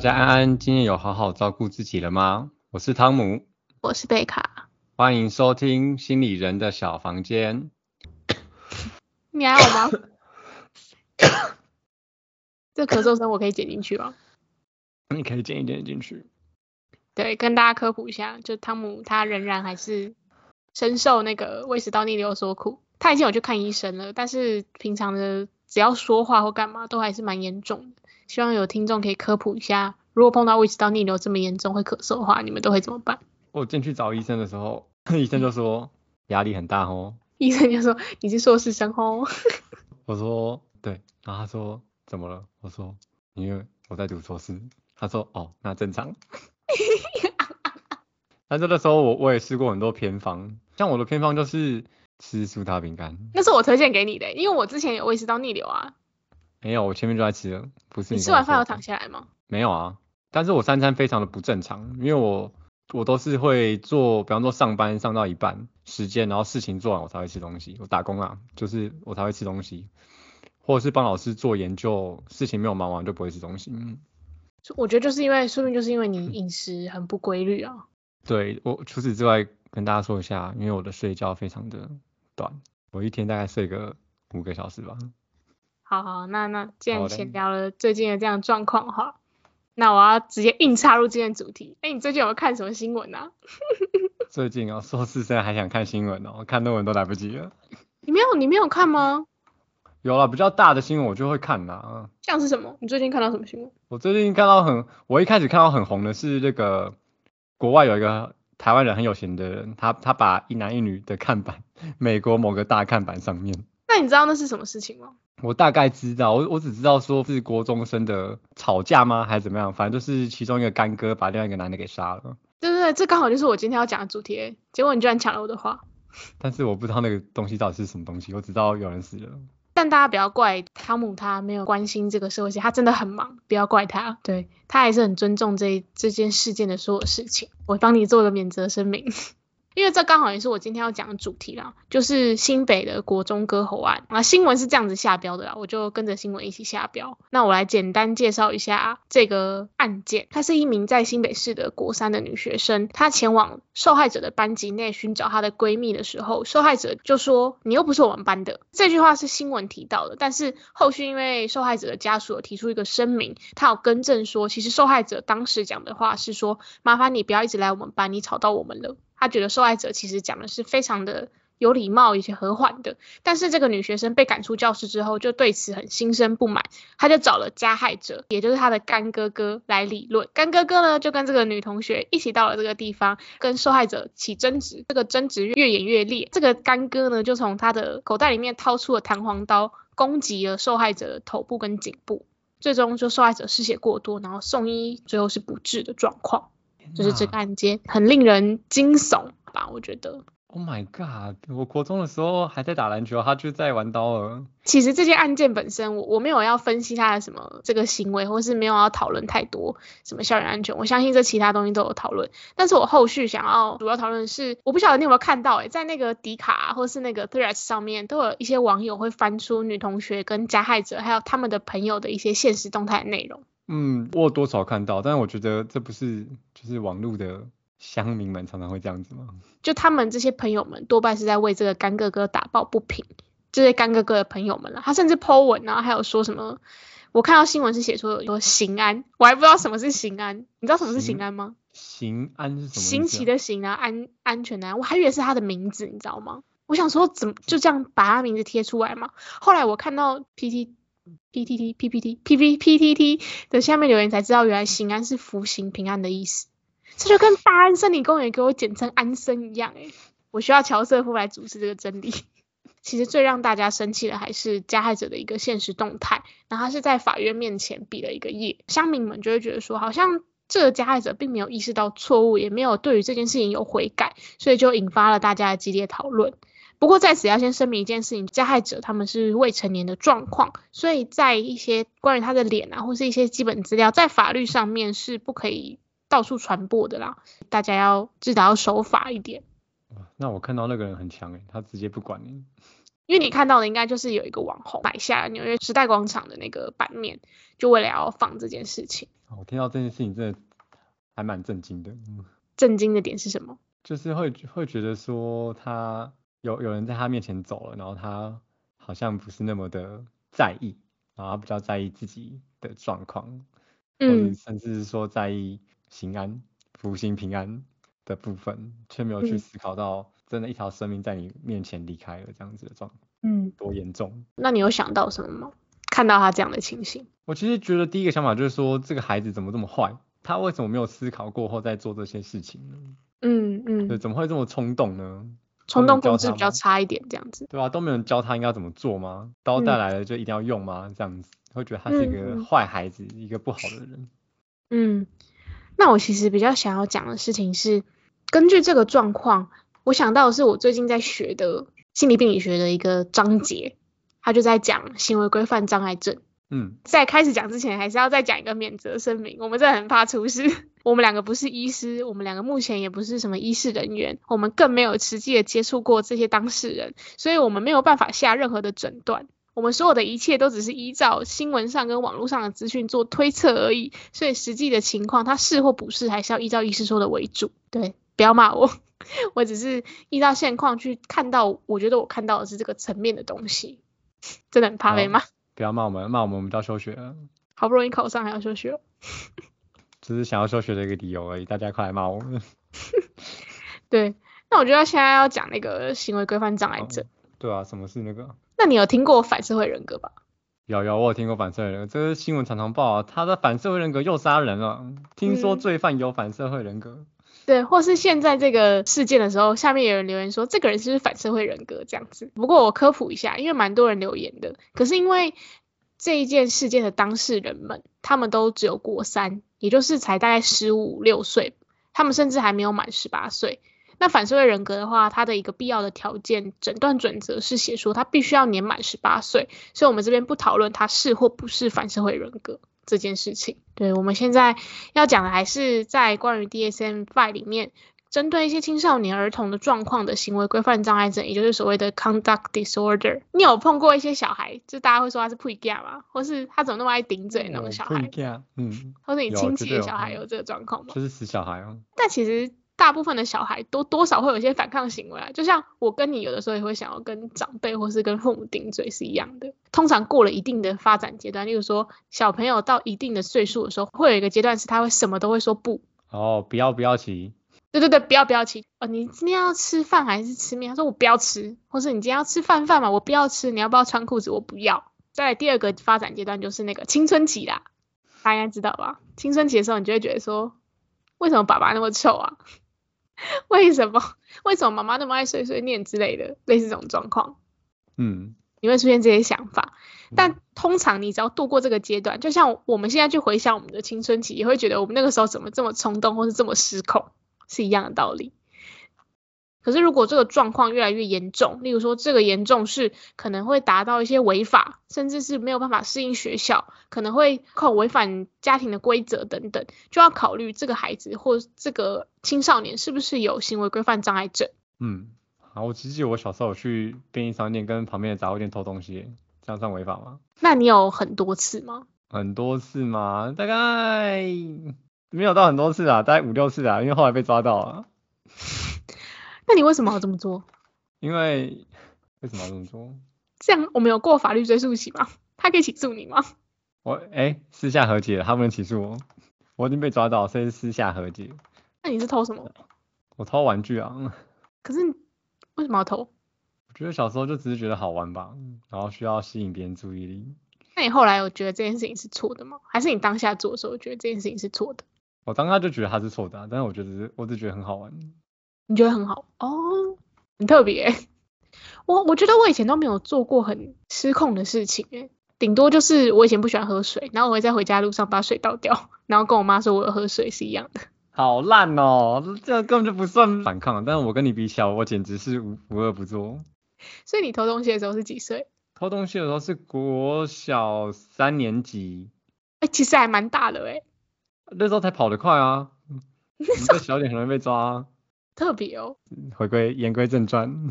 家安安，今天有好好照顾自己了吗？我是汤姆，我是贝卡，欢迎收听心理人的小房间。你还好吗？这咳嗽声我可以剪进去吗？你可以剪一点进去。对，跟大家科普一下，就汤姆他仍然还是深受那个胃食道逆流所苦。他已经有去看医生了，但是平常的只要说话或干嘛都还是蛮严重的。希望有听众可以科普一下，如果碰到胃食道逆流这么严重会咳嗽的话，你们都会怎么办？我进去找医生的时候，医生就说压力很大哦。医生就说你是硕士生哦。我说对，然后他说怎么了？我说因为我在读硕士。他说哦，那正常。但这个时候我我也试过很多偏方，像我的偏方就是吃苏打饼干。那是我推荐给你的，因为我之前有胃食道逆流啊。没有，我前面就在吃了，不是你吃完饭要躺下来吗？没有啊，但是我三餐非常的不正常，因为我我都是会做，比方说上班上到一半时间，然后事情做完我才会吃东西。我打工啊，就是我才会吃东西，或者是帮老师做研究，事情没有忙完就不会吃东西。嗯，我觉得就是因为，说明就是因为你饮食很不规律啊。对我除此之外跟大家说一下，因为我的睡觉非常的短，我一天大概睡个五个小时吧。好好，那那既然先聊了最近的这样状况哈，那我要直接硬插入今天主题。哎，你最近有看什么新闻啊？最近啊，硕士生还想看新闻哦，看论文都来不及了。你没有你没有看吗？有了比较大的新闻我就会看啦。像是什么？你最近看到什么新闻？我最近看到很，我一开始看到很红的是这个国外有一个台湾人很有钱的人，他他把一男一女的看板，美国某个大看板上面。那你知道那是什么事情吗？我大概知道，我我只知道说是国中生的吵架吗，还是怎么样？反正就是其中一个干哥把另外一个男的给杀了。对对对，这刚好就是我今天要讲的主题。结果你居然抢了我的话。但是我不知道那个东西到底是什么东西，我只知道有人死了。但大家不要怪汤姆，他没有关心这个社会性，他真的很忙，不要怪他。对他还是很尊重这这件事件的所有事情。我帮你做个免责声明。因为这刚好也是我今天要讲的主题啦，就是新北的国中割喉案啊。新闻是这样子下标的啦，我就跟着新闻一起下标。那我来简单介绍一下这个案件。她是一名在新北市的国三的女学生，她前往受害者的班级内寻找她的闺蜜的时候，受害者就说：“你又不是我们班的。”这句话是新闻提到的，但是后续因为受害者的家属有提出一个声明，他有更正说，其实受害者当时讲的话是说：“麻烦你不要一直来我们班，你吵到我们了。”他觉得受害者其实讲的是非常的有礼貌以及和缓的，但是这个女学生被赶出教室之后，就对此很心生不满，他就找了加害者，也就是他的干哥哥来理论。干哥哥呢，就跟这个女同学一起到了这个地方，跟受害者起争执，这个争执越演越烈。这个干哥呢，就从他的口袋里面掏出了弹簧刀，攻击了受害者的头部跟颈部，最终就受害者失血过多，然后送医，最后是不治的状况。就是这个案件很令人惊悚吧？我觉得。Oh my god！我国中的时候还在打篮球，他就在玩刀了。其实这件案件本身，我我没有要分析他的什么这个行为，或是没有要讨论太多什么校园安全。我相信这其他东西都有讨论。但是我后续想要主要讨论的是，我不晓得你有没有看到，诶在那个迪卡或是那个 Threads 上面，都有一些网友会翻出女同学跟加害者还有他们的朋友的一些现实动态内容。嗯，我有多少看到，但是我觉得这不是就是网络的乡民们常常会这样子吗？就他们这些朋友们多半是在为这个干哥哥打抱不平，这些干哥哥的朋友们了。他甚至 po 文啊，还有说什么？我看到新闻是写说有刑安，我还不知道什么是刑安，你知道什么是刑安吗？刑安是什么？新奇的刑啊，安安全的安，我还以为是他的名字，你知道吗？我想说怎么就这样把他名字贴出来嘛？后来我看到 PT。P T T P P T P P P T T 的下面留言才知道，原来行安是福行平安的意思。这就跟大安森林公园给我简称安森一样，诶我需要乔瑟夫来主持这个真理。其实最让大家生气的还是加害者的一个现实动态，然后他是在法院面前比了一个耶，乡民们就会觉得说，好像这个加害者并没有意识到错误，也没有对于这件事情有悔改，所以就引发了大家的激烈讨论。不过在此要先声明一件事情，加害者他们是未成年的状况，所以在一些关于他的脸啊，或是一些基本资料，在法律上面是不可以到处传播的啦。大家要至少要守法一点。那我看到那个人很强诶，他直接不管你。因为你看到的应该就是有一个网红买下纽约时代广场的那个版面，就为了要放这件事情。我听到这件事情真的还蛮震惊的。嗯震惊的点是什么？就是会会觉得说他有有人在他面前走了，然后他好像不是那么的在意，然后他比较在意自己的状况，或者嗯甚至是说在意平安、福星平安的部分，却没有去嗯思考到真的一条生命在你面前离开了这样子的状嗯，多严重。那你有想到什么吗？看到他这样的情形，我其实觉得第一个想法就是说，这个孩子怎么这么坏？他为什么没有思考过后再做这些事情呢？嗯对，嗯，怎么会这么冲动呢？冲动控制比较差一点，这样子。对啊，都没有人教他应该怎么做吗？刀带嗯来了就一定要用吗？这样子会觉得他是一嗯个嗯坏孩子，一个不好的人。嗯，那我其实比较想要讲的事情是，根据这个状况，我想到的是我最近在学的心理病理学的一个章节，他就在讲行为规范障碍症。嗯，在开始讲之前，还是要再讲一个免责声明。我们真的很怕出事。我们两个不是医师，我们两个目前也不是什么医事人员，我们更没有实际的接触过这些当事人，所以我们没有办法下任何的诊断。我们所有的一切都只是依照新闻上跟网络上的资讯做推测而已，所以实际的情况，它是或不是，还是要依照医师说的为主。对，不要骂我，我只是依照现况去看到，我觉得我看到的是这个层面的东西，真的很怕被骂。不要骂我们，骂我们我们就要休学了，好不容易考上还要休学。只是想要休学的一个理由而已。大家快来骂我们。对，那我觉得现在要讲那个行为规范障碍症。对啊，什么是那个？那你有听过反社会人格吧？有有，我有听过反社会人格，这个新闻常常报啊，他的反社会人格又杀人了。听说嗯罪犯有反社会人格。对，或是现在这个事件的时候，下面有人留言说这个人是不是反社会人格这样子。不过我科普一下，因为蛮多人留言的，可是因为这一件事件的当事人们，他们都只有过三，也就是才大概十五六岁，他们甚至还没有满十八岁。那反社会人格的话，它的一个必要的条件诊断准则是写说他必须要年满十八岁，所以我们这边不讨论他是或不是反社会人格这件事情。对，我们现在要讲的还是在关于 DSM-5 里面，针对一些青少年儿童的状况的行为规范障碍症，也就是所谓的 conduct disorder。你有碰过一些小孩，就大家会说他是 p 架吗？或是他怎么那么爱顶嘴那种小孩，嗯，或者你有亲戚的小孩有这个状况吗？就是死小孩哦。但其实大部分的小孩都多少会有一些反抗行为啊，就像我跟你有的时候也会想要跟长辈或是跟父母顶嘴是一样的。通常过了一定的发展阶段，例如说小朋友到一定的岁数的时候，会有一个阶段是他会什么都会说不。哦，不要不要骑，对对对，不要不要吃哦！你今天要吃饭还是吃面？他说我不要吃，或是你今天要吃饭饭嘛，我不要吃。你要不要穿裤子？我不要。再来第二个发展阶段就是那个青春期啦，大家应该知道吧？青春期的时候，你就会觉得说，为什么爸爸那么臭啊？为什么？为什么妈妈那么爱碎碎念之类的，类似这种状况，嗯，你会出现这些想法。嗯但通常你只要度过这个阶段，就像我们现在去回想我们的青春期，也会觉得我们那个时候怎么这么冲动，或是这么失控，是一样的道理。可是如果这个状况越来越严重，例如说这个严重是可能会达到一些违法，甚至是没有办法适应学校，可能会靠违反家庭的规则等等，就要考虑这个孩子或这个青少年是不是有行为规范障碍症。嗯，好，我只记得我小时候有去便利商店跟旁边的杂货店偷东西，这样算违法吗？那你有很多次吗？很多次吗？大概没有到很多次啊，大概五六次啊，因为后来被抓到了。那你为什么要这么做？因为为什么要这么做？这样我们有过法律追诉期吗？他可以起诉你吗？我哎、私下和解，他不能起诉我，我已经被抓到，所以是私下和解。那你是偷什么？我偷玩具啊，可是你为什么要偷？我觉得小时候就只是觉得好玩吧，然后需要吸引别人注意力。那你后来有觉得这件事情是错的吗？还是你当下做的时候觉得这件事情是错的？我当下就觉得他是错的啊、但是我觉得是我只觉得很好玩。你觉得很好哦，很特别欸。我我觉得我以前都没有做过很失控的事情诶，顶多就是我以前不喜欢喝水，然后我会在回家路上把水倒掉，然后跟我妈说我有喝水是一样的。好烂哦，这根本就不算反抗。但是我跟你比起来，我简直是无无恶不作。所以你偷东西的时候是几岁？偷东西的时候是国小三年级，哎、其实还蛮大的诶，那时候才跑得快啊。你再小一点很容易被抓、啊。特别哦。回归言归正传，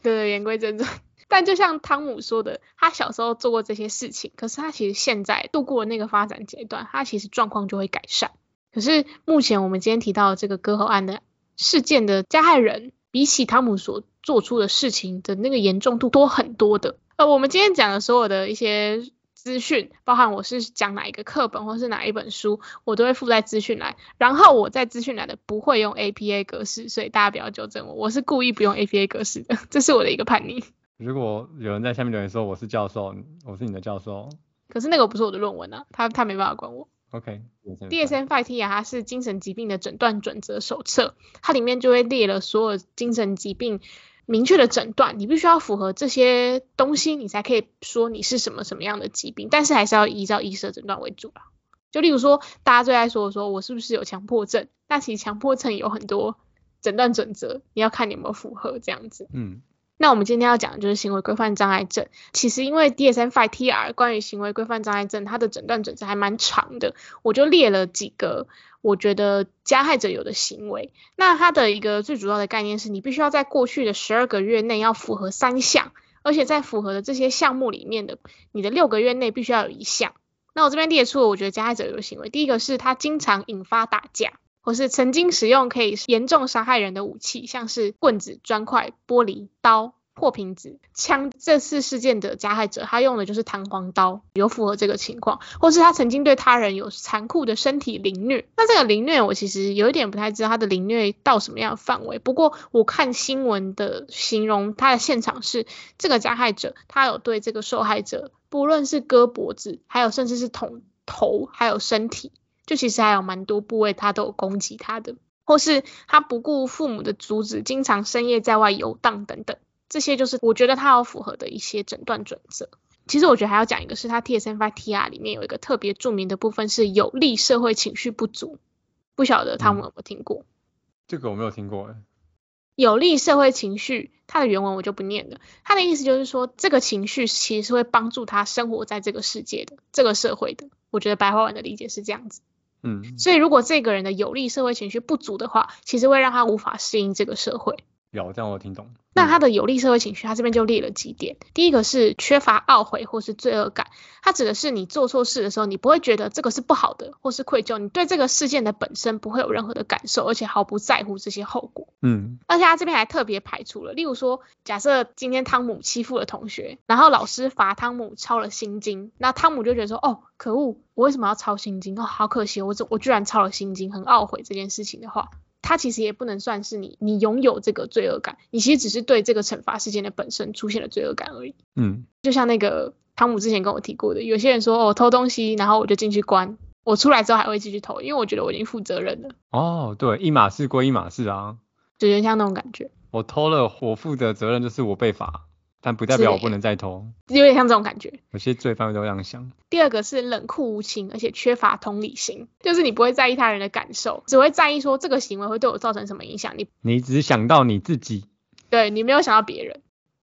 对 对，言归正传，但就像汤姆说的，他小时候做过这些事情，可是他其实现在度过了那个发展阶段，他其实状况就会改善。可是目前我们今天提到的这个割喉案的事件的加害人，比起汤姆所做出的事情的那个严重度多很多的。呃，我们今天讲的所有的一些资讯，包含我是讲哪一个课本或是哪一本书，我都会附在资讯栏。然后我在资讯栏的不会用 APA 格式，所以大家不要纠正我，我是故意不用 APA 格式的，这是我的一个叛逆。如果有人在下面留言说我是教授，我是你的教授，可是那个不是我的论文啊，他他没办法管我。OK。DSM-5T 啊，它是精神疾病的诊断准则手册，它里面就会列了所有精神疾病明确的诊断，你必须要符合这些东西，你才可以说你是什么什么样的疾病，但是还是要依照医生诊断为主啦。就例如说，大家最爱说说我是不是有强迫症，但其实强迫症有很多诊断准则，你要看你有没有符合这样子。嗯。那我们今天要讲的就是行为规范障碍症。其实因为 DSM-5TR 关于行为规范障碍症，它的诊断准则还蛮长的，我就列了几个我觉得加害者有的行为。那它的一个最主要的概念是你必须要在过去的十二个月内要符合三项，而且在符合的这些项目里面的，你的六个月内必须要有一项。那我这边列出了我觉得加害者有的行为，第一个是他经常引发打架，或是曾经使用可以严重伤害人的武器，像是棍子、砖块、玻璃、刀。破瓶子、枪，这次事件的加害者，他用的就是弹簧刀，有符合这个情况，或是他曾经对他人有残酷的身体凌虐。那这个凌虐，我其实有一点不太知道他的凌虐到什么样的范围。不过我看新闻的形容，他的现场是这个加害者，他有对这个受害者，不论是割脖子，还有甚至是捅头，还有身体，就其实还有蛮多部位，他都有攻击他的，或是他不顾父母的阻止，经常深夜在外游荡等等。这些就是我觉得他有符合的一些诊断准则。其实我觉得还要讲一个，是他 TSM-5TR 里面有一个特别著名的部分是有利社会情绪不足。不晓得他们有没有听过？这个我没有听过。有利社会情绪，它的原文我就不念了。它的意思就是说，这个情绪其实是会帮助他生活在这个世界的、这个社会的。我觉得白话文的理解是这样子。嗯。所以如果这个人的有利社会情绪不足的话，其实会让他无法适应这个社会。有，这样我听懂。那他的有利社会情绪，他这边就列了几点。第一个是缺乏懊悔或是罪恶感，他指的是你做错事的时候，你不会觉得这个是不好的或是愧疚，你对这个事件的本身不会有任何的感受，而且毫不在乎这些后果。嗯，而且他这边还特别排除了，例如说，假设今天汤姆欺负了同学，然后老师罚汤姆抄了心经，那汤姆就觉得说，哦，可恶，我为什么要抄心经？哦，好可惜，我怎我居然抄了心经，很懊悔这件事情的话。他其实也不能算是你，你拥有这个罪恶感，你其实只是对这个惩罚事件的本身出现了罪恶感而已。嗯，就像那个汤姆之前跟我提过的，有些人说哦偷东西，然后我就进去关，我出来之后还会继续偷，因为我觉得我已经负责任了。哦，对，一码事归一码事啊，就有点像那种感觉。我偷了，我负的责任就是我被罚。但不代表我不能再偷，有点像这种感觉。有些罪犯都这样想。第二个是冷酷无情，而且缺乏同理心，就是你不会在意他人的感受，只会在意说这个行为会对我造成什么影响。你你只想到你自己，对你没有想到别人。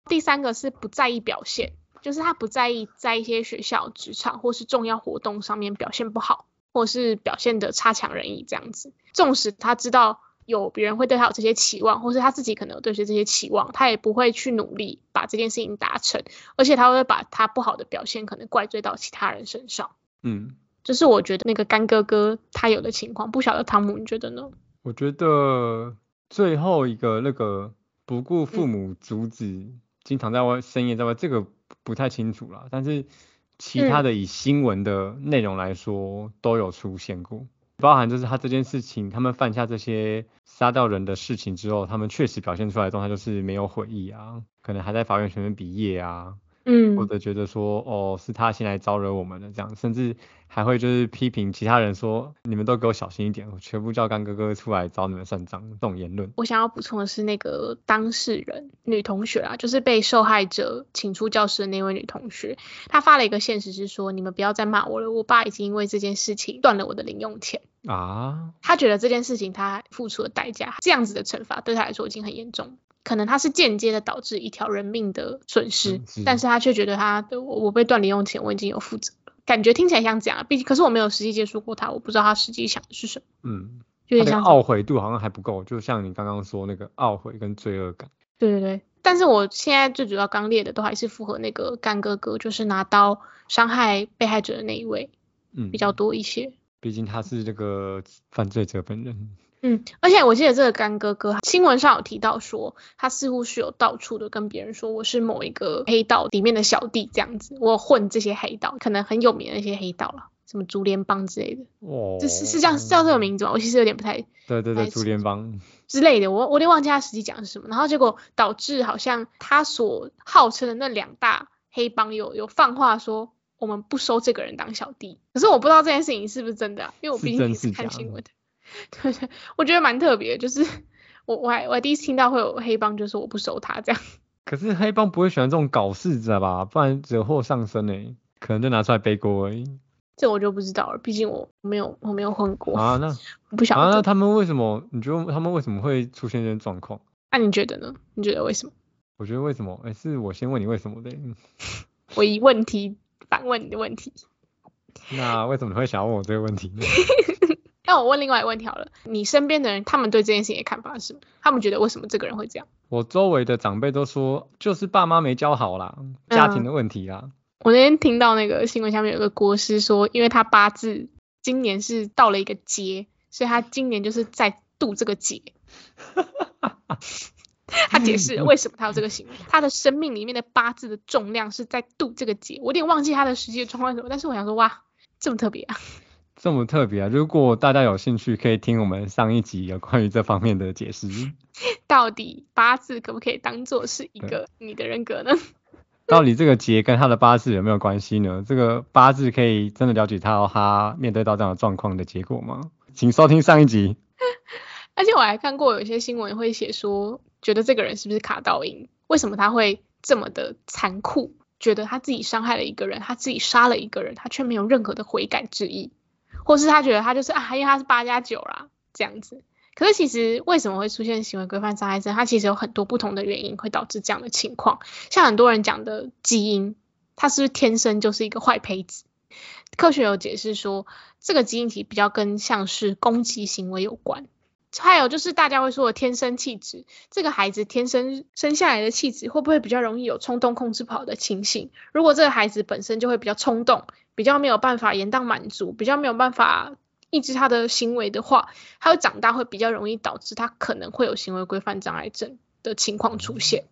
第三个是不在意表现，就是他不在意在一些学校、职场或是重要活动上面表现不好，或是表现的差强人意这样子。纵使他知道。有别人会对他有这些期望，或是他自己可能有对这些期望，他也不会去努力把这件事情达成，而且他会把他不好的表现可能怪罪到其他人身上。嗯，这是我觉得那个干哥哥他有的情况，不晓得汤姆你觉得呢？我觉得最后一个那个不顾父母阻止，经常在外深夜在外，这个不太清楚了，但是其他的以新闻的内容来说都有出现过。包含就是他这件事情，他们犯下这些杀掉人的事情之后，他们确实表现出来的状态就是没有悔意啊，可能还在法院前面比业啊。嗯，或者觉得说，哦，是他先来招惹我们的这样，甚至还会就是批评其他人说，你们都给我小心一点，我全部叫干哥哥出来找你们算账，这种言论。我想要补充的是，那个当事人女同学啊，就是被受害者请出教室的那位女同学，她发了一个现实是说，你们不要再骂我了，我爸已经因为这件事情断了我的零用钱啊。他觉得这件事情他付出的代价，这样子的惩罚对他来说已经很严重。可能他是间接的导致一条人命的损失，但是他却觉得他我我被断零用钱，我已经有负责了，感觉听起来像这样，毕竟可是我没有实际接触过他，我不知道他实际想的是什么。嗯，有点像懊悔度好像还不够，就像你刚刚说那个懊悔跟罪恶感。对对对，但是我现在最主要刚列的都还是符合那个干哥哥，就是拿刀伤害被害者的那一位嗯，比较多一些。毕竟他是这个犯罪者本人。嗯，而且我记得这个干哥哥新闻上有提到说，他似乎是有到处的跟别人说我是某一个黑道里面的小弟这样子，我混这些黑道，可能很有名的一些黑道了，什么竹联帮之类的，哦，这是是这样叫这个名字吗？我其实有点不太对对对，竹联帮。之类的，我我有点忘记他实际讲的是什么，然后结果导致好像他所号称的那两大黑帮有有放话说我们不收这个人当小弟，可是我不知道这件事情是不是真的啊、因为我毕竟也是看新闻的，对对，我觉得蛮特别，就是我我还我还第一次听到会有黑帮就说我不收他这样，可是黑帮不会喜欢这种搞事的吧？不然惹祸上身呢，可能就拿出来背锅而已。这我就不知道了，毕竟我没有我没有混过，啊，那我不晓啊，那。他们为什么？你觉得他们为什么会出现这种状况？那、你觉得呢？你觉得为什么？我觉得为什么？哎，是我先问你为什么的。嗯 我以问题反问你的问题。那为什么你会想要问我这个问题呢？那我问另外一个问题好了，你身边的人他们对这件事情的看法是什么？他们觉得为什么这个人会这样？我周围的长辈都说，就是爸妈没教好啦，家庭的问题啦。我那天听到那个新闻下面有个国师说，因为他八字今年是到了一个劫，所以他今年就是在渡这个劫。他解释了为什么他有这个行为，他的生命里面的八字的重量是在渡这个劫。我有点忘记他的实际的状况是什么，但是我想说，哇，这么特别啊！这么特别啊！如果大家有兴趣，可以听我们上一集有关于这方面的解释。到底八字可不可以当做是一个你的人格呢？到底这个劫跟他的八字有没有关系呢？这个八字可以真的了解到他面对到这样的状况的结果吗？请收听上一集。而且我还看过有一些新闻会写说，觉得这个人是不是卡倒音？为什么他会这么的残酷？觉得他自己伤害了一个人，他自己杀了一个人，他却没有任何的悔改之意，或是他觉得他就是啊，因为他是八加九啦这样子。可是其实为什么会出现行为规范障碍症？它其实有很多不同的原因会导致这样的情况。像很多人讲的基因，他是不是天生就是一个坏胚子？科学有解释说，这个基因体比较跟像是攻击行为有关。还有就是大家会说的天生气质，这个孩子天生生下来的气质会不会比较容易有冲动控制不好的情形？如果这个孩子本身就会比较冲动，比较没有办法延宕满足，比较没有办法抑制他的行为的话，他会长大会比较容易导致他可能会有行为规范障碍症的情况出现。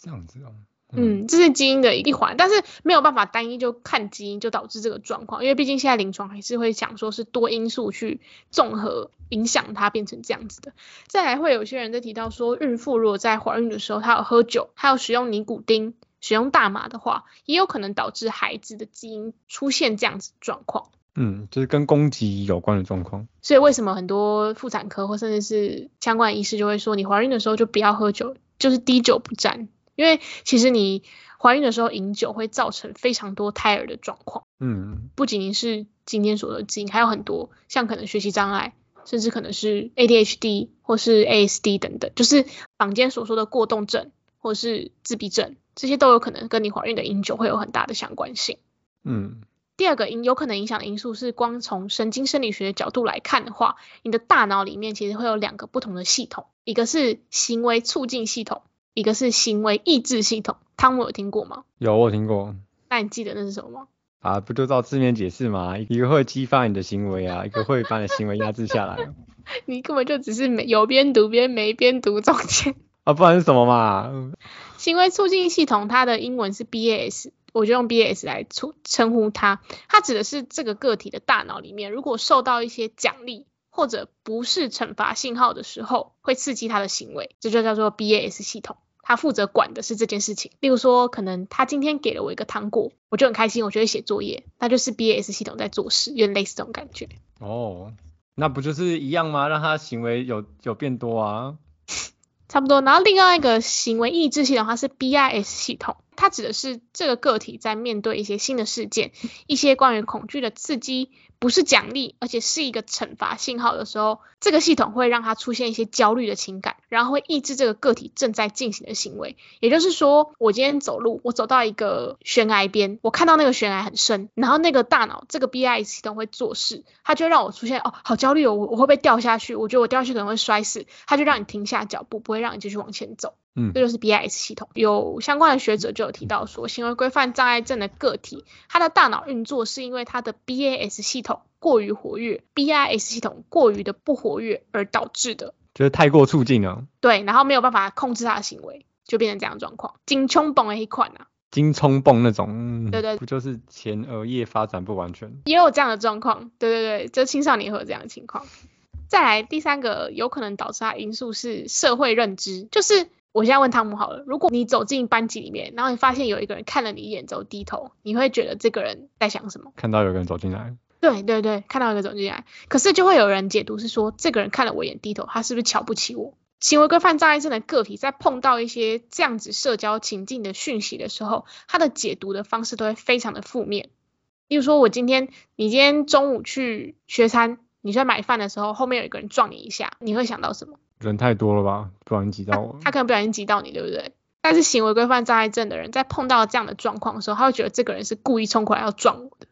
这样子哦。嗯，这是基因的一环，但是没有办法单一就看基因就导致这个状况，因为毕竟现在临床还是会讲说是多因素去综合影响它变成这样子的。再来会有些人在提到说，孕妇如果在怀孕的时候她有喝酒，还有使用尼古丁、使用大麻的话，也有可能导致孩子的基因出现这样子状况。嗯，就是跟攻击有关的状况。所以为什么很多妇产科或甚至是相关的医师就会说，你怀孕的时候就不要喝酒，就是滴酒不沾。因为其实你怀孕的时候饮酒会造成非常多胎儿的状况，嗯，不仅仅是今天所说的基因，还有很多像可能学习障碍，甚至可能是 ADHD 或是 ASD 等等，就是坊间所说的过动症或是自闭症，这些都有可能跟你怀孕的饮酒会有很大的相关性。嗯，第二个因有可能影响的因素是，光从神经生理学的角度来看的话，你的大脑里面其实会有两个不同的系统，一个是行为促进系统。一个是行为抑制系统，汤姆有听过吗？有我听过。那你记得那是什么吗？啊，不就照字面解释吗？一个会激发你的行为啊，一个会把你的行为压制下来。你根本就只是没有边读边没边读中间。啊，不然是什么嘛？行为促进系统它的英文是 BAS，我就用 BAS 来称称呼它。它指的是这个个体的大脑里面，如果受到一些奖励。或者不是惩罚信号的时候，会刺激他的行为，这就叫做 BAS 系统。他负责管的是这件事情。例如说，可能他今天给了我一个糖果，我就很开心，我就会写作业，那就是 BAS 系统在做事，有点类似这种感觉。哦，那不就是一样吗？让他行为有有变多啊？差不多。然后另外一个行为抑制系统，它是 BIS 系统，它指的是这个个体在面对一些新的事件、一些关于恐惧的刺激。不是奖励，而且是一个惩罚信号的时候，这个系统会让它出现一些焦虑的情感，然后会抑制这个个体正在进行的行为。也就是说，我今天走路，我走到一个悬崖边，我看到那个悬崖很深，然后那个大脑这个 B I 系统会做事，它就让我出现哦，好焦虑哦，我我会不会掉下去？我觉得我掉下去可能会摔死，它就让你停下脚步，不会让你继续往前走。嗯这就是 BIS 系统。有相关的学者就有提到说，行为规范障碍症的个体，他的大脑运作是因为他的 BAS 系统过于活跃，BIS 系统过于的不活跃而导致的。就是太过促进了，对，然后没有办法控制他的行为，就变成这样的状况。金冲泵的一款啊，金冲蹦那种，嗯对对不就是前额叶发展不完全？也有这样的状况。对对对，就青少年会有这样的情况。再来第三个有可能导致他因素是社会认知，就是我现在问汤姆好了，如果你走进班级里面，然后你发现有一个人看了你一眼之后低头，你会觉得这个人在想什么？看到有个人走进来，对对对，看到一个走进来，可是就会有人解读是说，这个人看了我一眼低头，他是不是瞧不起我？行为规范障碍症的个体在碰到一些这样子社交情境的讯息的时候，他的解读的方式都会非常的负面。例如说，我今天你今天中午去学餐，你在买饭的时候，后面有一个人撞你一下，你会想到什么？人太多了吧，不小心挤到我。他可能不小心挤到你，对不对？但是行为规范障碍症的人在碰到这样的状况的时候，他会觉得这个人是故意冲过来要撞我的。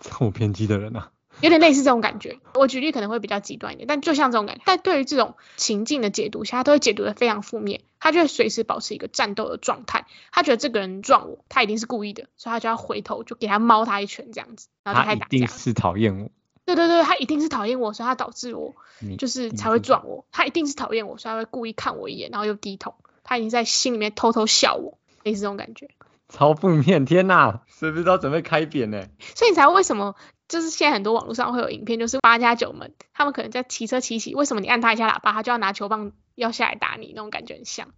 这么偏激的人啊，有点类似这种感觉。我举例可能会比较极端一点，但就像这种感觉，但对于这种情境的解读下，他都会解读的非常负面，他就会随时保持一个战斗的状态。他觉得这个人撞我，他一定是故意的，所以他就要回头就给他猫他一拳这样子，然后就他一开始打架。定是讨厌我。对对对，他一定是讨厌我，所以他导致我就是才会撞我。他一定是讨厌我，所以他会故意看我一眼，然后又低头。他已经在心里面偷偷笑我，类似这种感觉。超负面，天哪，是不是都要准备开扁呢？所以你才会为什么就是现在很多网络上会有影片，就是八加九们，他们可能在骑车骑骑，为什么你按他一下喇叭，他就要拿球棒要下来打你，那种感觉很像。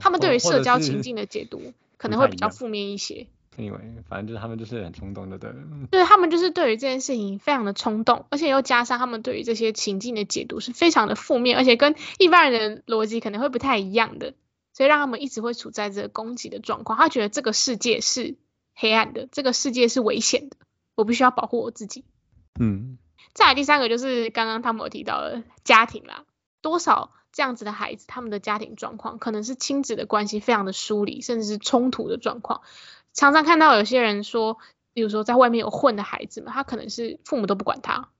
他们对于社交情境的解读可能会比较负面一些。Anyway，反正就是他们就是很冲动的，对对他们就是对于这件事情非常的冲动，而且又加上他们对于这些情境的解读是非常的负面，而且跟一般人的逻辑可能会不太一样的，所以让他们一直会处在这个攻击的状况。他觉得这个世界是黑暗的，这个世界是危险的，我必须要保护我自己。嗯，再来第三个就是刚刚他们有提到的家庭啦，多少这样子的孩子，他们的家庭状况可能是亲子的关系非常的疏离，甚至是冲突的状况。常常看到有些人说，比如说在外面有混的孩子们，他可能是父母都不管他，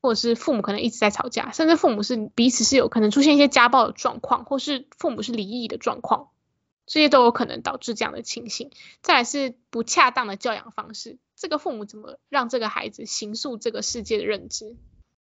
或者是父母可能一直在吵架，甚至父母是彼此是有可能出现一些家暴的状况，或是父母是离异的状况，这些都有可能导致这样的情形。再来是不恰当的教养方式，这个父母怎么让这个孩子形塑这个世界的认知？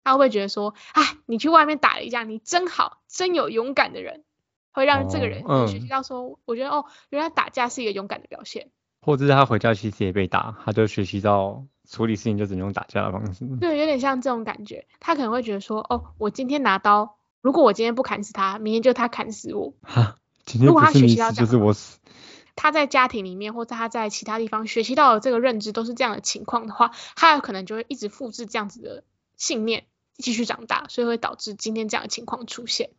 他会不会觉得说，哎，你去外面打了一架，你真好，真有勇敢的人，会让这个人学习到说，我觉得哦，原来打架是一个勇敢的表现。或者是他回家其实也被打，他就学习到处理事情就只能用打架的方式。对，有点像这种感觉。他可能会觉得说，哦，我今天拿刀，如果我今天不砍死他，明天就他砍死我。哈，今天不是你死就是我死。他在家庭里面，或者他在其他地方学习到的这个认知都是这样的情况的话，他有可能就会一直复制这样子的信念，继续长大，所以会导致今天这样的情况出现。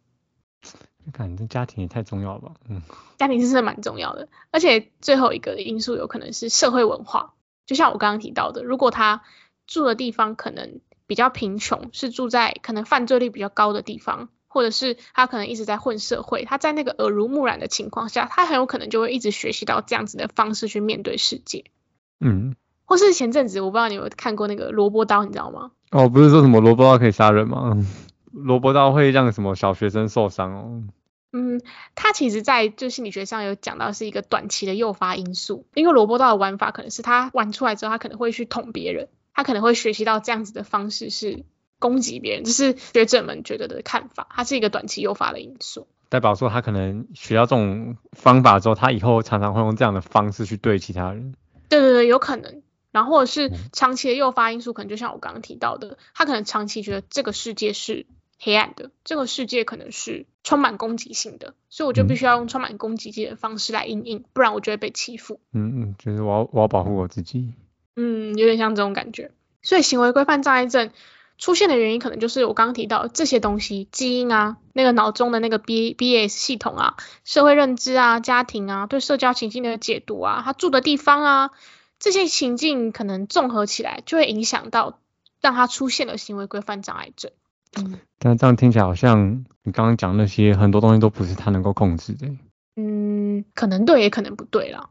感觉家庭也太重要了吧？嗯，家庭是真的蛮重要的，而且最后一个因素有可能是社会文化，就像我刚刚提到的，如果他住的地方可能比较贫穷，是住在可能犯罪率比较高的地方，或者是他可能一直在混社会，他在那个耳濡目染的情况下，他很有可能就会一直学习到这样子的方式去面对世界。嗯，或是前阵子我不知道你有看过那个萝卜刀，你知道吗？哦，不是说什么萝卜刀可以杀人吗？萝卜刀会让什么小学生受伤哦？嗯，他其实在就心理学上有讲到是一个短期的诱发因素，因为萝卜刀的玩法可能是他玩出来之后，他可能会去捅别人，他可能会学习到这样子的方式是攻击别人，这是学者们觉得的看法，它是一个短期诱发的因素。代表说他可能学到这种方法之后，他以后常常会用这样的方式去对其他人。对对对，有可能。然后或者是嗯长期的诱发因素，可能就像我刚刚提到的，他可能长期觉得这个世界是黑暗的，这个世界可能是充满攻击性的，所以我就必须要用充满攻击性的方式来应应，不然我就会被欺负。嗯嗯，就是我要我要保护我自己。嗯，有点像这种感觉。所以行为规范障碍症出现的原因，可能就是我刚刚提到这些东西，基因啊，那个脑中的那个 B B S 系统啊，社会认知啊，家庭啊，对社交情境的解读啊，他住的地方啊，这些情境可能综合起来，就会影响到让他出现了行为规范障碍症。嗯但这样听起来好像你刚刚讲那些很多东西都不是他能够控制的。嗯，可能对，也可能不对啦。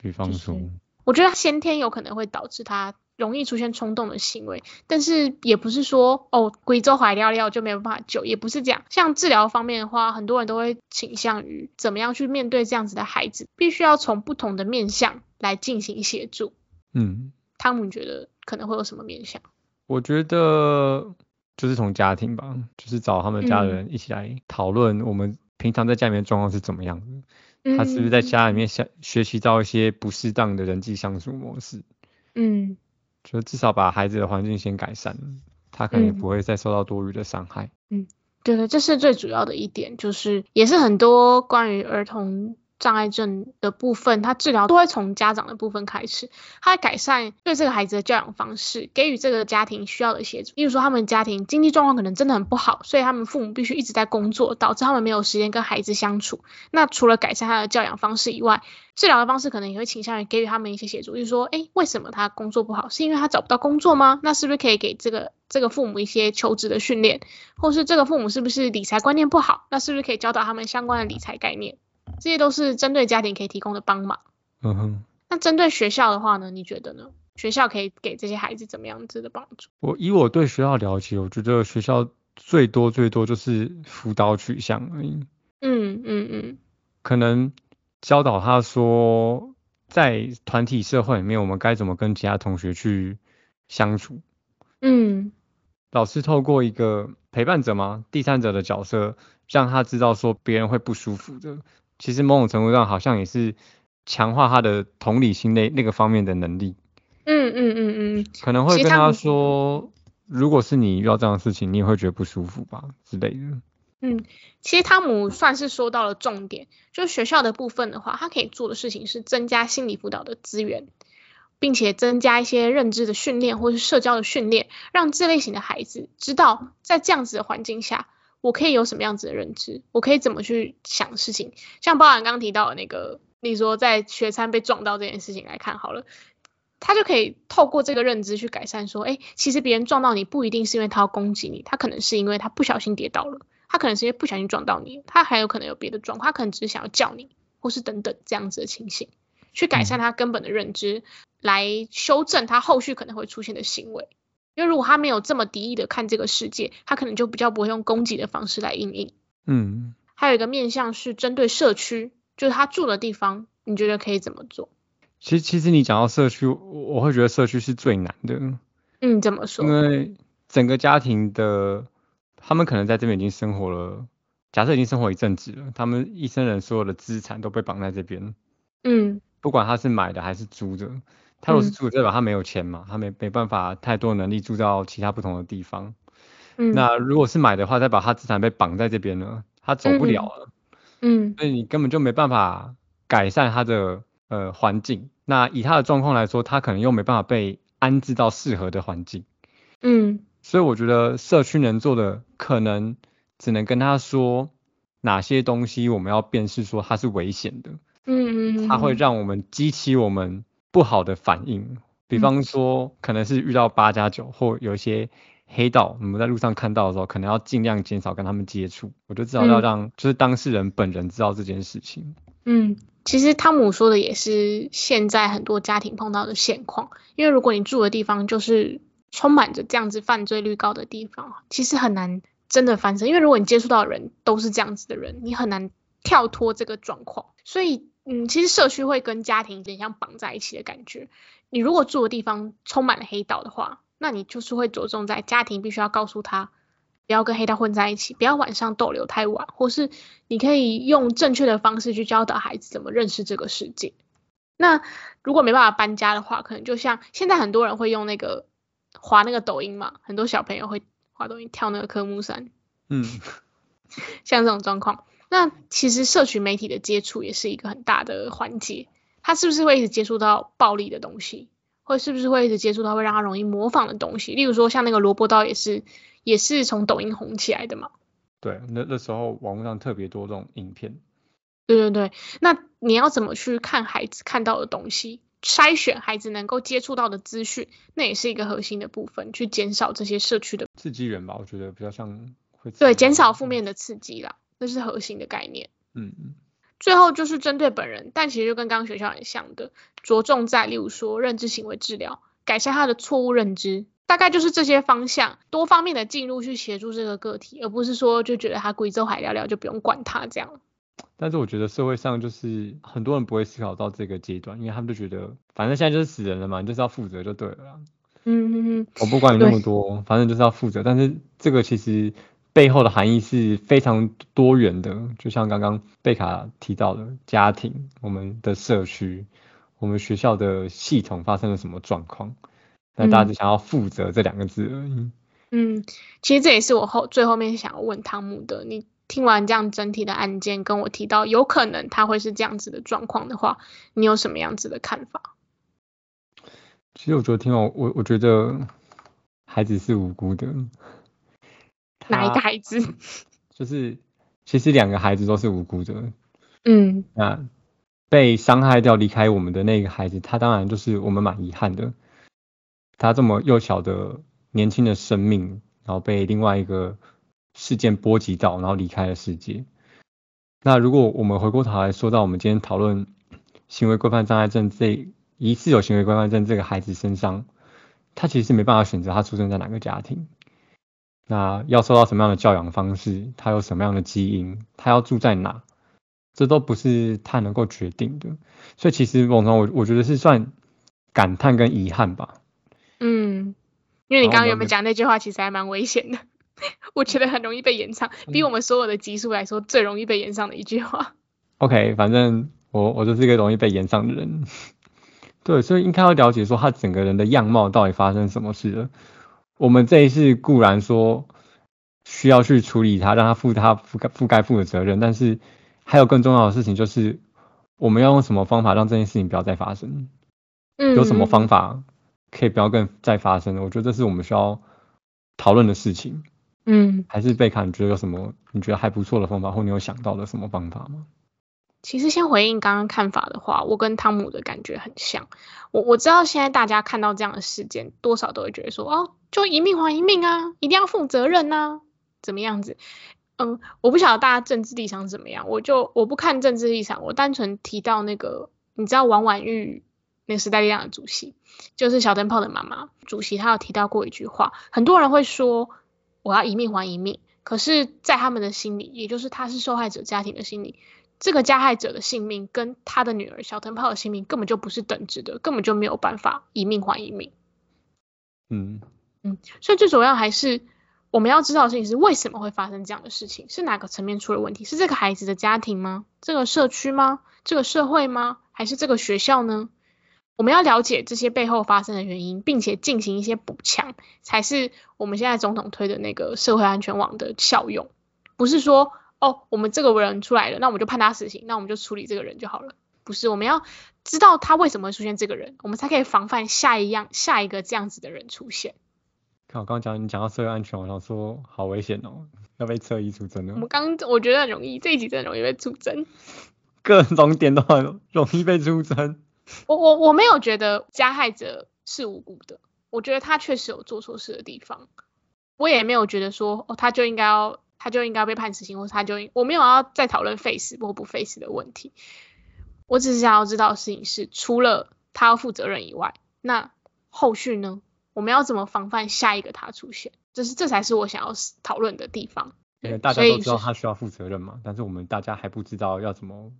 比方说，就是我觉得先天有可能会导致他容易出现冲动的行为，但是也不是说哦，贵州怀尿尿就没有办法救，也不是这样。像治疗方面的话，很多人都会倾向于怎么样去面对这样子的孩子，必须要从不同的面向来进行协助。嗯，汤姆觉得可能会有什么面向？我觉得就是从家庭吧，就是找他们家人一起来讨论我们平常在家里面状况是怎么样的，他是不是在家里面学学习到一些不适当的人际相处模式？嗯。就至少把孩子的环境先改善，他可能也不会再受到多余的伤害。嗯，对对，这是最主要的一点，就是也是很多关于儿童。障碍症的部分，他治疗都会从家长的部分开始，他改善对这个孩子的教养方式，给予这个家庭需要的协助。例如说，他们家庭经济状况可能真的很不好，所以他们父母必须一直在工作，导致他们没有时间跟孩子相处。那除了改善他的教养方式以外，治疗的方式可能也会倾向于给予他们一些协助，就是说，哎，为什么他工作不好？是因为他找不到工作吗？那是不是可以给这个这个父母一些求职的训练，或是这个父母是不是理财观念不好？那是不是可以教导他们相关的理财概念？这些都是针对家庭可以提供的帮忙。嗯哼。那针对学校的话呢？你觉得呢？学校可以给这些孩子怎么样子的帮助？我以我对学校了解，我觉得学校最多最多就是辅导取向而已。嗯嗯嗯。可能教导他说，在团体社会里面，我们该怎么跟其他同学去相处。嗯。老师透过一个陪伴者吗？第三者的角色，让他知道说别人会不舒服的。其实某种程度上，好像也是强化他的同理心那那个方面的能力。嗯嗯嗯嗯。可能会跟他说，如果是你遇到这样的事情，你也会觉得不舒服吧之类的。嗯，其实汤姆算是说到了重点，就是学校的部分的话，他可以做的事情是增加心理辅导的资源，并且增加一些认知的训练或是社交的训练，让这类型的孩子知道在这样子的环境下。我可以有什么样子的认知？我可以怎么去想事情？像包含刚刚提到的那个，你说在学餐被撞到这件事情来看好了，他就可以透过这个认知去改善，说，哎，其实别人撞到你不一定是因为他要攻击你，他可能是因为他不小心跌倒了，他可能是因为不小心撞到你，他还有可能有别的状况，他可能只是想要叫你，或是等等这样子的情形，去改善他根本的认知，来修正他后续可能会出现的行为。因为如果他没有这么敌意的看这个世界，他可能就比较不会用攻击的方式来应应。嗯，还有一个面向是针对社区，就是他住的地方，你觉得可以怎么做？其实，其实你讲到社区，我会觉得社区是最难的。嗯，怎么说？因为整个家庭的，他们可能在这边已经生活了，假设已经生活一阵子了，他们一生人所有的资产都被绑在这边。嗯，不管他是买的还是租的。他如果是住，代表他没有钱嘛，他没没办法太多能力住到其他不同的地方。嗯，那如果是买的话，代表他资产被绑在这边了，他走不了了。嗯，所以你根本就没办法改善他的呃环境。那以他的状况来说，他可能又没办法被安置到适合的环境。嗯，所以我觉得社区能做的，可能只能跟他说哪些东西我们要辨识说它是危险的。嗯嗯，它会让我们激起我们。不好的反应，比方说可能是遇到八加九或有一些黑道，我们在路上看到的时候，可能要尽量减少跟他们接触。我就至少要让就是当事人本人知道这件事情。嗯，其实汤姆说的也是现在很多家庭碰到的现况，因为如果你住的地方就是充满着这样子犯罪率高的地方，其实很难真的翻身，因为如果你接触到的人都是这样子的人，你很难跳脱这个状况，所以。嗯，其实社区会跟家庭有点像绑在一起的感觉。你如果住的地方充满了黑道的话，那你就是会着重在家庭必须要告诉他，不要跟黑道混在一起，不要晚上逗留太晚，或是你可以用正确的方式去教导孩子怎么认识这个世界。那如果没办法搬家的话，可能就像现在很多人会用那个滑那个抖音嘛，很多小朋友会滑抖音跳那个科目三，嗯，像这种状况。那其实社群媒体的接触也是一个很大的环节，他是不是会一直接触到暴力的东西，或是不是会一直接触到会让他容易模仿的东西？例如说像那个萝卜刀也是，也是从抖音红起来的嘛。对，那那时候网络上特别多这种影片。对对对，那你要怎么去看孩子看到的东西，筛选孩子能够接触到的资讯，那也是一个核心的部分，去减少这些社区的刺激源吧？我觉得比较像会对减少负面的刺激啦。那是核心的概念。嗯嗯。最后就是针对本人，但其实就跟刚刚学校很像的，着重在例如说认知行为治疗，改善他的错误认知，大概就是这些方向，多方面的进入去协助这个个体，而不是说就觉得他贵州海聊聊就不用管他这样。但是我觉得社会上就是很多人不会思考到这个阶段，因为他们就觉得反正现在就是死人了嘛，你就是要负责就对了。嗯嗯嗯，我不管你那么多，反正就是要负责。但是这个其实背后的含义是非常多元的，就像刚刚贝卡提到的，家庭、我们的社区、我们学校的系统发生了什么状况，那大家只想要负责这两个字而已。嗯，其实这也是我后最后面想要问汤姆的。你听完这样整体的案件，跟我提到有可能他会是这样子的状况的话，你有什么样子的看法？其实我觉得听完我我觉得孩子是无辜的。哪一个孩子？就是其实两个孩子都是无辜的。嗯，那被伤害掉离开我们的那个孩子，他当然就是我们蛮遗憾的。他这么幼小的年轻的生命，然后被另外一个事件波及到，然后离开了世界。那如果我们回过头来说到我们今天讨论行为规范障碍症这疑似有行为规范症这个孩子身上，他其实是没办法选择他出生在哪个家庭，那要受到什么样的教养方式，他有什么样的基因，他要住在哪，这都不是他能够决定的。所以其实某种我我觉得是算感叹跟遗憾吧。嗯，因为你刚刚原本讲那句话其实还蛮危险的，我觉得很容易被延上，比我们所有的集数来说最容易被延上的一句话。OK，反正我我就是一个容易被延上的人。对，所以应该要了解说他整个人的样貌到底发生什么事了。我们这一次固然说需要去处理他，让他负他覆盖覆盖负的责任，但是还有更重要的事情就是我们要用什么方法让这件事情不要再发生？嗯，有什么方法可以不要更再发生？我觉得这是我们需要讨论的事情。嗯，还是贝卡，你觉得有什么你觉得还不错的方法，或你有想到的什么方法吗？其实先回应刚刚看法的话，我跟汤姆的感觉很像。我我知道现在大家看到这样的事件，多少都会觉得说，哦，就一命还一命啊，一定要负责任呐、怎么样子？嗯，我不晓得大家政治立场怎么样，我就我不看政治立场，我单纯提到那个，你知道王婉玉那个时代力量的主席，就是小灯泡的妈妈主席，她有提到过一句话，很多人会说我要一命还一命，可是，在他们的心里，也就是他是受害者家庭的心里。这个加害者的性命跟他的女儿小灯泡的性命根本就不是等值的，根本就没有办法一命还一命。嗯嗯，所以最主要还是我们要知道的事情是为什么会发生这样的事情，是哪个层面出了问题？是这个孩子的家庭吗？这个社区吗？这个社会吗？还是这个学校呢？我们要了解这些背后发生的原因，并且进行一些补强，才是我们现在总统推的那个社会安全网的效用，不是说。哦，我们这个人出来了，那我们就判他死刑，那我们就处理这个人就好了。不是，我们要知道他为什么会出现这个人，我们才可以防范下一样下一个这样子的人出现。看我刚刚讲，你讲到社会安全，我想说好危险哦，要被侧翼出征了。我们刚我觉得很容易，这一集真的容易被出征，各种点都很容易被出征。我我我没有觉得加害者是无辜的，我觉得他确实有做错事的地方，我也没有觉得说哦他就应该要。他就应该被判死刑，或者他就我没有要再讨论 face 或不 face 的问题，我只是想要知道的事情是，除了他要负责任以外，那后续呢？我们要怎么防范下一个他出现？这是这才是我想要讨论的地方。因为大家都知道他需要负责任嘛，但是我们大家还不知道要怎么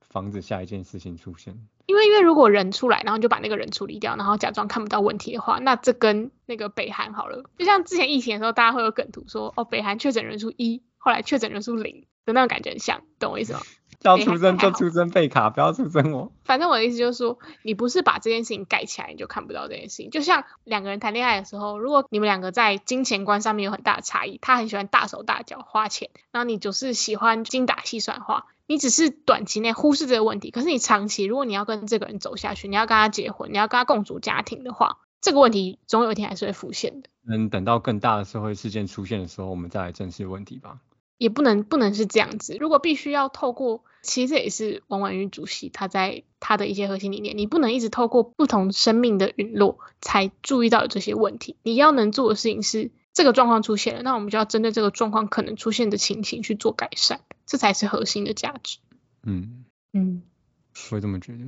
防止下一件事情出现。因为因为如果人出来，然后就把那个人处理掉，然后假装看不到问题的话，那这跟那个北韩好了，就像之前疫情的时候，大家会有梗图说，哦，北韩确诊人数一，后来确诊人数零的那种感觉很像，懂我意思吗？要出征就出征贝卡，不要出征我。反正我的意思就是说，你不是把这件事情盖起来，你就看不到这件事情。就像两个人谈恋爱的时候，如果你们两个在金钱观上面有很大的差异，他很喜欢大手大脚花钱，然后你就是喜欢精打细算花。你只是短期内忽视这个问题，可是你长期，如果你要跟这个人走下去，你要跟他结婚，你要跟他共组家庭的话，这个问题总有一天还是会浮现的。能等到更大的社会事件出现的时候，我们再来正视问题吧。也不能不能是这样子。如果必须要透过，其实这也是王婉瑜主席他在他的一些核心理念，你不能一直透过不同生命的陨落才注意到这些问题。你要能做的事情是，这个状况出现了，那我们就要针对这个状况可能出现的情形去做改善，这才是核心的价值。嗯嗯，我也这么觉得。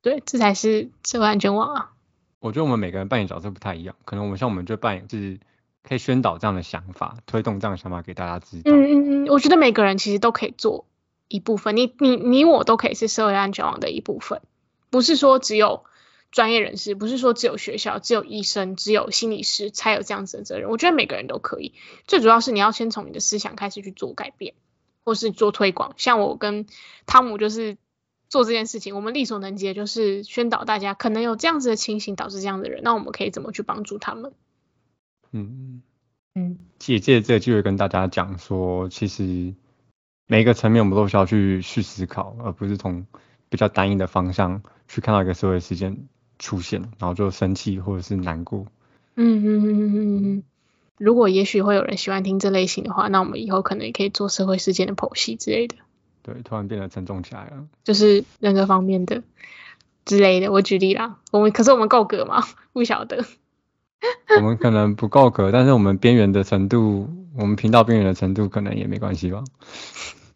对，这才是社会安全网啊。我觉得我们每个人扮演角色不太一样，可能我们像我们就扮演是可以宣导这样的想法，推动这样的想法给大家知道。嗯嗯嗯，我觉得每个人其实都可以做一部分，你你你我都可以是社会安全网的一部分，不是说只有专业人士，不是说只有学校、只有医生、只有心理师才有这样子的责任。我觉得每个人都可以，最主要是你要先从你的思想开始去做改变，或是做推广。像我跟汤姆就是做这件事情，我们力所能及的就是宣导大家可能有这样子的情形导致这样的人，那我们可以怎么去帮助他们？嗯，嗯借借这个机会跟大家讲说，其实每一个层面我们都需要去去思考，而不是从比较单一的方向去看到一个社会事件出现，然后就生气或者是难过。嗯嗯嗯嗯嗯嗯。如果也许会有人喜欢听这类型的话，那我们以后可能也可以做社会事件的剖析之类的，对，突然变得沉重起来了。就是人格方面的之类的。我举例啦，我们可是我们够格吗？不晓得。我们可能不够格，但是我们边缘的程度，我们频道边缘的程度可能也没关系吧。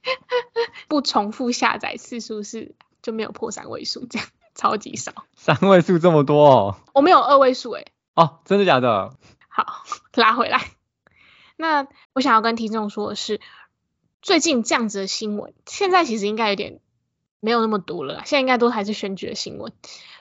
不重复下载次数是就没有破三位数，这样 超级少。三位数这么多哦？我们有二位数诶。哦，真的假的？好，拉回来。那我想要跟听众说的是，最近这样子的新闻，现在其实应该有点没有那么多了，现在应该都还是选举的新闻。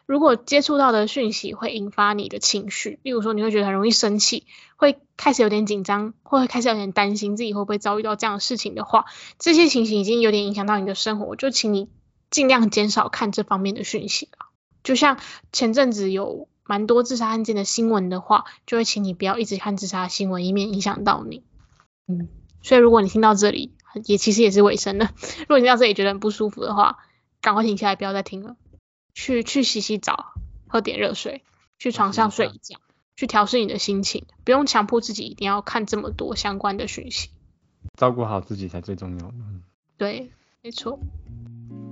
如果接触到的讯息会引发你的情绪，例如说你会觉得很容易生气，会开始有点紧张，或会开始有点担心自己会不会遭遇到这样的事情的话，这些情形已经有点影响到你的生活，就请你尽量减少看这方面的讯息了。就像前阵子有蛮多自杀案件的新闻的话，就会请你不要一直看自杀新闻，以免影响到你。嗯，所以如果你听到这里，也其实也是尾声了。如果你到这里觉得很不舒服的话，赶快停下来，不要再听了。去去洗洗澡，喝点热水，去床上睡一觉，去调试你的心情，不用强迫自己一定要看这么多相关的讯息。照顾好自己才最重要。嗯对，没错。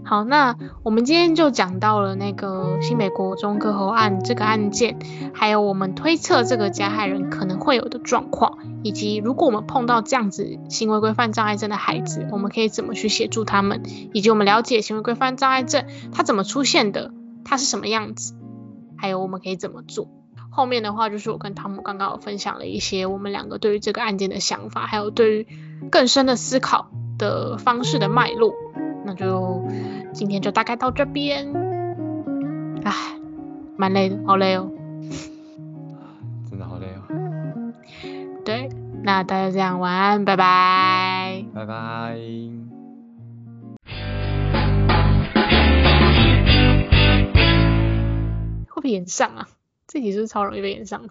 好，那我们今天就讲到了那个新美国中歌喉案这个案件，还有我们推测这个加害人可能会有的状况，以及如果我们碰到这样子行为规范障碍症的孩子，我们可以怎么去协助他们，以及我们了解行为规范障碍症它怎么出现的，它是什么样子，还有我们可以怎么做。后面的话就是我跟汤姆刚刚有分享了一些我们两个对于这个案件的想法，还有对于更深的思考的方式的脉络。那就今天就大概到这边，唉，蛮累的，好累哦，真的好累哦。对，那大家这样，晚安，拜拜，拜拜。会不会演上啊？这集是不是超容易被演上的？